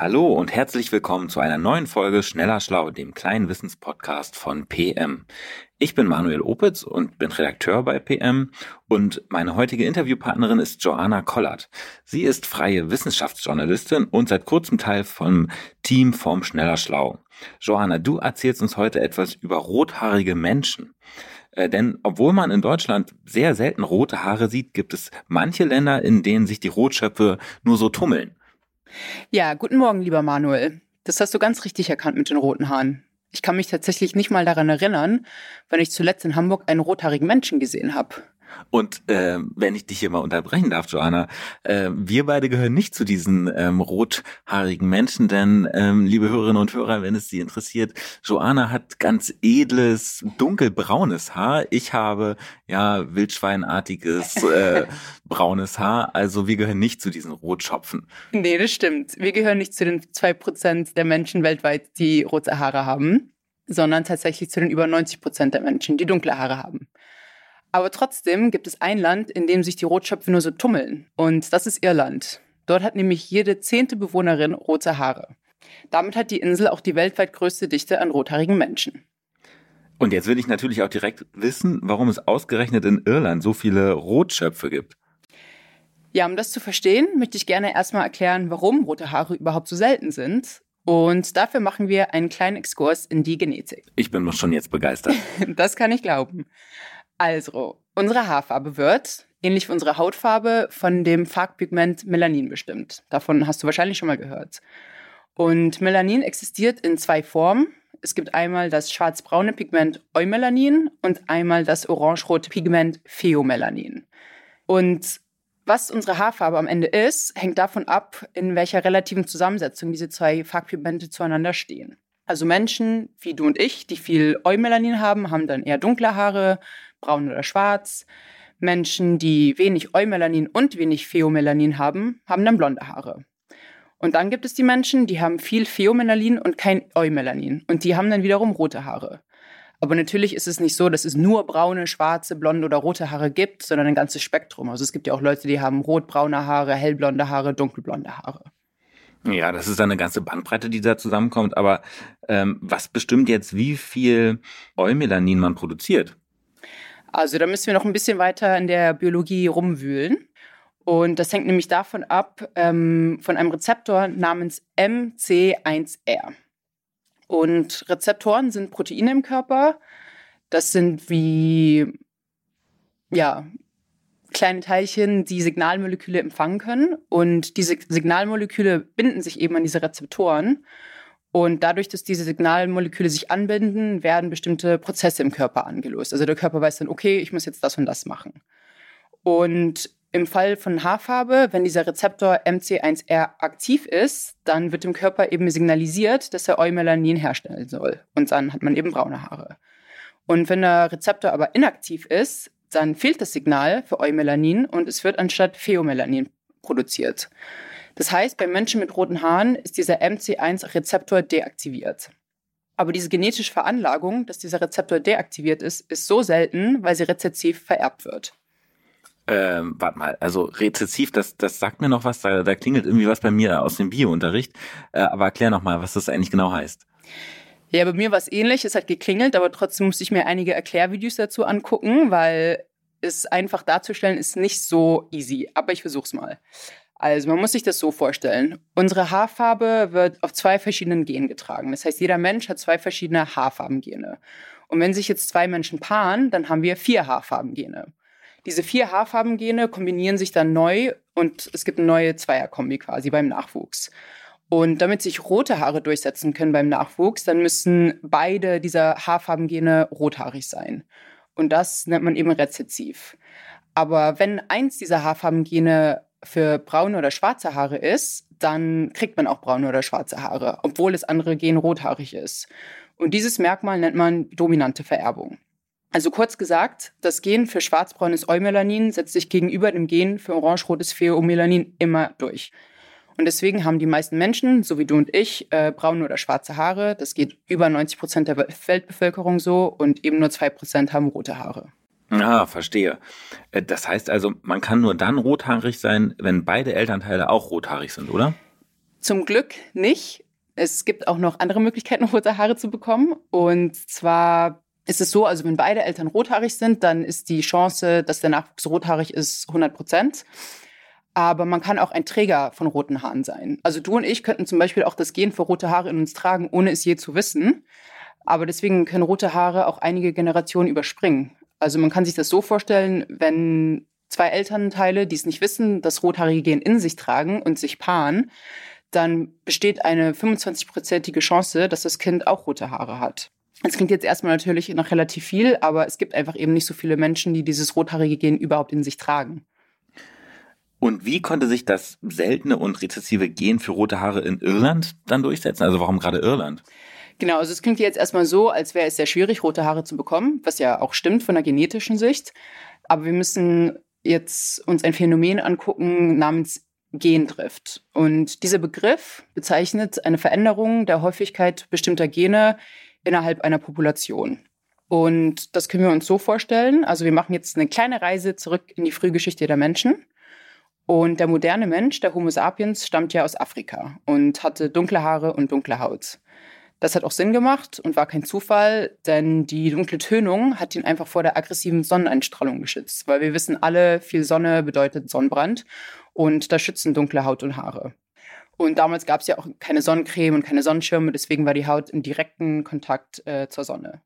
Hallo und herzlich willkommen zu einer neuen Folge Schneller Schlau, dem kleinen Wissenspodcast von PM. Ich bin Manuel Opitz und bin Redakteur bei PM und meine heutige Interviewpartnerin ist Joanna Kollert. Sie ist freie Wissenschaftsjournalistin und seit kurzem Teil vom Team vom Schneller Schlau. Joanna, du erzählst uns heute etwas über rothaarige Menschen. Äh, denn obwohl man in Deutschland sehr selten rote Haare sieht, gibt es manche Länder, in denen sich die Rotschöpfe nur so tummeln. Ja, guten Morgen, lieber Manuel. Das hast du ganz richtig erkannt mit den roten Haaren. Ich kann mich tatsächlich nicht mal daran erinnern, wenn ich zuletzt in Hamburg einen rothaarigen Menschen gesehen habe. Und äh, wenn ich dich hier mal unterbrechen darf, Joanna, äh, wir beide gehören nicht zu diesen ähm, rothaarigen Menschen, denn ähm, liebe Hörerinnen und Hörer, wenn es Sie interessiert, Joanna hat ganz edles, dunkelbraunes Haar. Ich habe ja wildschweinartiges äh, braunes Haar. Also wir gehören nicht zu diesen Rotschopfen. Nee, das stimmt. Wir gehören nicht zu den zwei Prozent der Menschen weltweit, die rote Haare haben, sondern tatsächlich zu den über 90 Prozent der Menschen, die dunkle Haare haben. Aber trotzdem gibt es ein Land, in dem sich die Rotschöpfe nur so tummeln. Und das ist Irland. Dort hat nämlich jede zehnte Bewohnerin rote Haare. Damit hat die Insel auch die weltweit größte Dichte an rothaarigen Menschen. Und jetzt will ich natürlich auch direkt wissen, warum es ausgerechnet in Irland so viele Rotschöpfe gibt. Ja, um das zu verstehen, möchte ich gerne erstmal erklären, warum rote Haare überhaupt so selten sind. Und dafür machen wir einen kleinen Exkurs in die Genetik. Ich bin schon jetzt begeistert. das kann ich glauben. Also, unsere Haarfarbe wird, ähnlich wie unsere Hautfarbe, von dem Farbpigment Melanin bestimmt. Davon hast du wahrscheinlich schon mal gehört. Und Melanin existiert in zwei Formen. Es gibt einmal das schwarzbraune Pigment Eumelanin und einmal das orangerote Pigment Pheomelanin. Und was unsere Haarfarbe am Ende ist, hängt davon ab, in welcher relativen Zusammensetzung diese zwei Farbpigmente zueinander stehen. Also Menschen wie du und ich, die viel Eumelanin haben, haben dann eher dunkle Haare, braun oder schwarz. Menschen, die wenig Eumelanin und wenig Pheomelanin haben, haben dann blonde Haare. Und dann gibt es die Menschen, die haben viel Pheomelanin und kein Eumelanin. Und die haben dann wiederum rote Haare. Aber natürlich ist es nicht so, dass es nur braune, schwarze, blonde oder rote Haare gibt, sondern ein ganzes Spektrum. Also es gibt ja auch Leute, die haben rotbraune Haare, hellblonde Haare, dunkelblonde Haare. Ja, das ist eine ganze Bandbreite, die da zusammenkommt. Aber ähm, was bestimmt jetzt, wie viel Eumelanin man produziert? Also da müssen wir noch ein bisschen weiter in der Biologie rumwühlen. Und das hängt nämlich davon ab, ähm, von einem Rezeptor namens MC1R. Und Rezeptoren sind Proteine im Körper. Das sind wie, ja, kleine Teilchen, die Signalmoleküle empfangen können. Und diese Signalmoleküle binden sich eben an diese Rezeptoren. Und dadurch, dass diese Signalmoleküle sich anbinden, werden bestimmte Prozesse im Körper angelöst. Also der Körper weiß dann, okay, ich muss jetzt das und das machen. Und im Fall von Haarfarbe, wenn dieser Rezeptor MC1R aktiv ist, dann wird dem Körper eben signalisiert, dass er Eumelanin herstellen soll. Und dann hat man eben braune Haare. Und wenn der Rezeptor aber inaktiv ist, dann fehlt das Signal für Eumelanin und es wird anstatt Pheomelanin produziert. Das heißt, bei Menschen mit roten Haaren ist dieser MC1-Rezeptor deaktiviert. Aber diese genetische Veranlagung, dass dieser Rezeptor deaktiviert ist, ist so selten, weil sie rezessiv vererbt wird. Ähm, warte mal, also rezessiv, das, das sagt mir noch was, da, da klingelt irgendwie was bei mir aus dem Biounterricht. Äh, aber erklär noch mal, was das eigentlich genau heißt. Ja, bei mir war es ähnlich, es hat geklingelt, aber trotzdem musste ich mir einige Erklärvideos dazu angucken, weil es einfach darzustellen ist nicht so easy. Aber ich versuch's mal. Also man muss sich das so vorstellen. Unsere Haarfarbe wird auf zwei verschiedenen Genen getragen. Das heißt, jeder Mensch hat zwei verschiedene Haarfarbengene. Und wenn sich jetzt zwei Menschen paaren, dann haben wir vier Haarfarbengene. Diese vier Haarfarbengene kombinieren sich dann neu und es gibt eine neue Zweierkombi quasi beim Nachwuchs. Und damit sich rote Haare durchsetzen können beim Nachwuchs, dann müssen beide dieser Haarfarbengene rothaarig sein. Und das nennt man eben rezessiv. Aber wenn eins dieser Haarfarbengene für braune oder schwarze Haare ist, dann kriegt man auch braune oder schwarze Haare, obwohl das andere Gen rothaarig ist. Und dieses Merkmal nennt man dominante Vererbung. Also kurz gesagt, das Gen für schwarzbraunes Eumelanin setzt sich gegenüber dem Gen für orangerotes Pheomelanin immer durch. Und deswegen haben die meisten Menschen, so wie du und ich, äh, braune oder schwarze Haare. Das geht über 90 Prozent der Weltbevölkerung so und eben nur zwei Prozent haben rote Haare. Ah, verstehe. Äh, das heißt also, man kann nur dann rothaarig sein, wenn beide Elternteile auch rothaarig sind, oder? Zum Glück nicht. Es gibt auch noch andere Möglichkeiten, rote Haare zu bekommen. Und zwar ist es so, also wenn beide Eltern rothaarig sind, dann ist die Chance, dass der Nachwuchs rothaarig ist, 100 Prozent aber man kann auch ein Träger von roten Haaren sein. Also du und ich könnten zum Beispiel auch das Gen für rote Haare in uns tragen, ohne es je zu wissen. Aber deswegen können rote Haare auch einige Generationen überspringen. Also man kann sich das so vorstellen, wenn zwei Elternteile, die es nicht wissen, das rothaarige Gen in sich tragen und sich paaren, dann besteht eine 25-prozentige Chance, dass das Kind auch rote Haare hat. Das klingt jetzt erstmal natürlich noch relativ viel, aber es gibt einfach eben nicht so viele Menschen, die dieses rothaarige Gen überhaupt in sich tragen. Und wie konnte sich das seltene und rezessive Gen für rote Haare in Irland dann durchsetzen? Also warum gerade Irland? Genau, also es klingt jetzt erstmal so, als wäre es sehr schwierig, rote Haare zu bekommen, was ja auch stimmt von der genetischen Sicht. Aber wir müssen jetzt uns ein Phänomen angucken namens Gendrift. Und dieser Begriff bezeichnet eine Veränderung der Häufigkeit bestimmter Gene innerhalb einer Population. Und das können wir uns so vorstellen. Also wir machen jetzt eine kleine Reise zurück in die Frühgeschichte der Menschen. Und der moderne Mensch, der Homo sapiens, stammt ja aus Afrika und hatte dunkle Haare und dunkle Haut. Das hat auch Sinn gemacht und war kein Zufall, denn die dunkle Tönung hat ihn einfach vor der aggressiven Sonneneinstrahlung geschützt, weil wir wissen alle, viel Sonne bedeutet Sonnenbrand und da schützen dunkle Haut und Haare. Und damals gab es ja auch keine Sonnencreme und keine Sonnenschirme, deswegen war die Haut im direkten Kontakt äh, zur Sonne.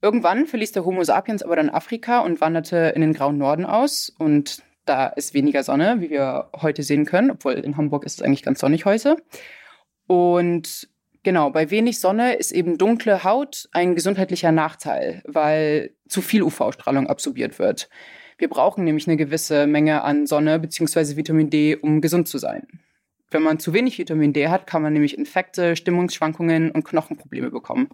Irgendwann verließ der Homo sapiens aber dann Afrika und wanderte in den grauen Norden aus und da ist weniger Sonne, wie wir heute sehen können, obwohl in Hamburg ist es eigentlich ganz sonnig heute. Und genau, bei wenig Sonne ist eben dunkle Haut ein gesundheitlicher Nachteil, weil zu viel UV-Strahlung absorbiert wird. Wir brauchen nämlich eine gewisse Menge an Sonne bzw. Vitamin D, um gesund zu sein. Wenn man zu wenig Vitamin D hat, kann man nämlich Infekte, Stimmungsschwankungen und Knochenprobleme bekommen.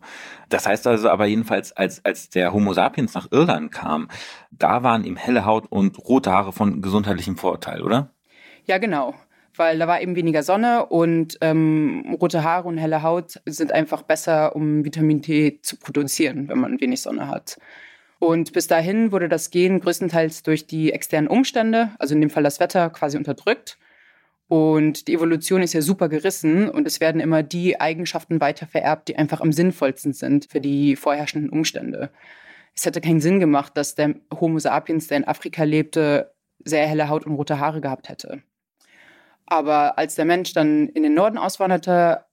Das heißt also aber jedenfalls, als, als der Homo sapiens nach Irland kam, da waren ihm helle Haut und rote Haare von gesundheitlichem Vorteil, oder? Ja, genau. Weil da war eben weniger Sonne und ähm, rote Haare und helle Haut sind einfach besser, um Vitamin D zu produzieren, wenn man wenig Sonne hat. Und bis dahin wurde das Gen größtenteils durch die externen Umstände, also in dem Fall das Wetter, quasi unterdrückt. Und die Evolution ist ja super gerissen und es werden immer die Eigenschaften weiter vererbt, die einfach am sinnvollsten sind für die vorherrschenden Umstände. Es hätte keinen Sinn gemacht, dass der Homo sapiens, der in Afrika lebte, sehr helle Haut und rote Haare gehabt hätte. Aber als der Mensch dann in den Norden auswanderte,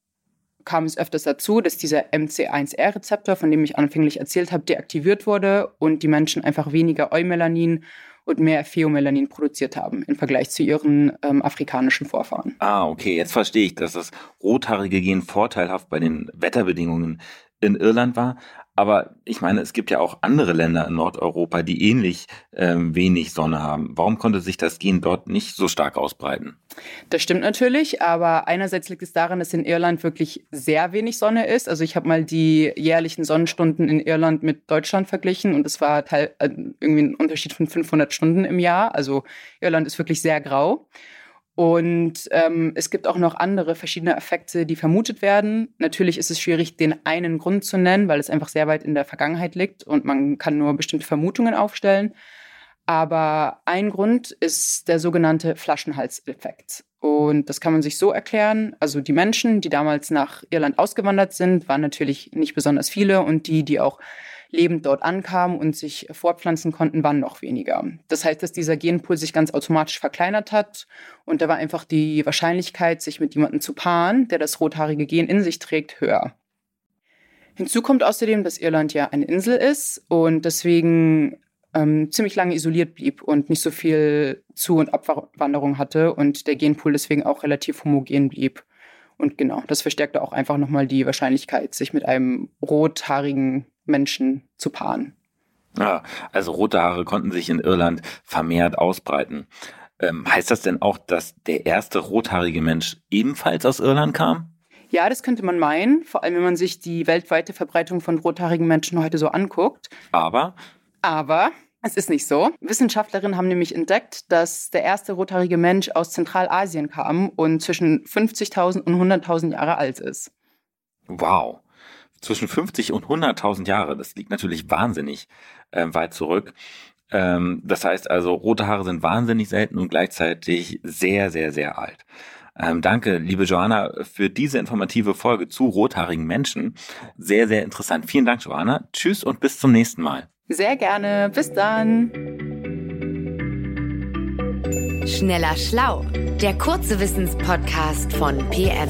kam es öfters dazu, dass dieser MC1R-Rezeptor, von dem ich anfänglich erzählt habe, deaktiviert wurde und die Menschen einfach weniger Eumelanin und mehr Pheomelanin produziert haben im Vergleich zu ihren ähm, afrikanischen Vorfahren. Ah, okay, jetzt verstehe ich, dass das rothaarige Gen vorteilhaft bei den Wetterbedingungen in Irland war. Aber ich meine, es gibt ja auch andere Länder in Nordeuropa, die ähnlich ähm, wenig Sonne haben. Warum konnte sich das Gen dort nicht so stark ausbreiten? Das stimmt natürlich, aber einerseits liegt es daran, dass in Irland wirklich sehr wenig Sonne ist. Also ich habe mal die jährlichen Sonnenstunden in Irland mit Deutschland verglichen und es war teil, äh, irgendwie ein Unterschied von 500 Stunden im Jahr. Also Irland ist wirklich sehr grau. Und ähm, es gibt auch noch andere verschiedene Effekte, die vermutet werden. Natürlich ist es schwierig, den einen Grund zu nennen, weil es einfach sehr weit in der Vergangenheit liegt und man kann nur bestimmte Vermutungen aufstellen. Aber ein Grund ist der sogenannte Flaschenhalseffekt. Und das kann man sich so erklären. Also die Menschen, die damals nach Irland ausgewandert sind, waren natürlich nicht besonders viele und die, die auch lebend dort ankamen und sich fortpflanzen konnten, waren noch weniger. Das heißt, dass dieser Genpool sich ganz automatisch verkleinert hat und da war einfach die Wahrscheinlichkeit, sich mit jemandem zu paaren, der das rothaarige Gen in sich trägt, höher. Hinzu kommt außerdem, dass Irland ja eine Insel ist und deswegen ähm, ziemlich lange isoliert blieb und nicht so viel Zu- und Abwanderung hatte und der Genpool deswegen auch relativ homogen blieb. Und genau, das verstärkte auch einfach nochmal die Wahrscheinlichkeit, sich mit einem rothaarigen Menschen zu paaren. Ja, also rote Haare konnten sich in Irland vermehrt ausbreiten. Ähm, heißt das denn auch, dass der erste rothaarige Mensch ebenfalls aus Irland kam? Ja, das könnte man meinen, vor allem wenn man sich die weltweite Verbreitung von rothaarigen Menschen heute so anguckt. Aber? Aber Es ist nicht so. Wissenschaftlerinnen haben nämlich entdeckt, dass der erste rothaarige Mensch aus Zentralasien kam und zwischen 50.000 und 100.000 Jahre alt ist. Wow. Zwischen 50 und 100.000 Jahre, das liegt natürlich wahnsinnig äh, weit zurück. Ähm, das heißt also, rote Haare sind wahnsinnig selten und gleichzeitig sehr, sehr, sehr alt. Ähm, danke, liebe Joanna, für diese informative Folge zu rothaarigen Menschen. Sehr, sehr interessant. Vielen Dank, Joanna. Tschüss und bis zum nächsten Mal. Sehr gerne. Bis dann. Schneller Schlau, der kurze Wissenspodcast von PM.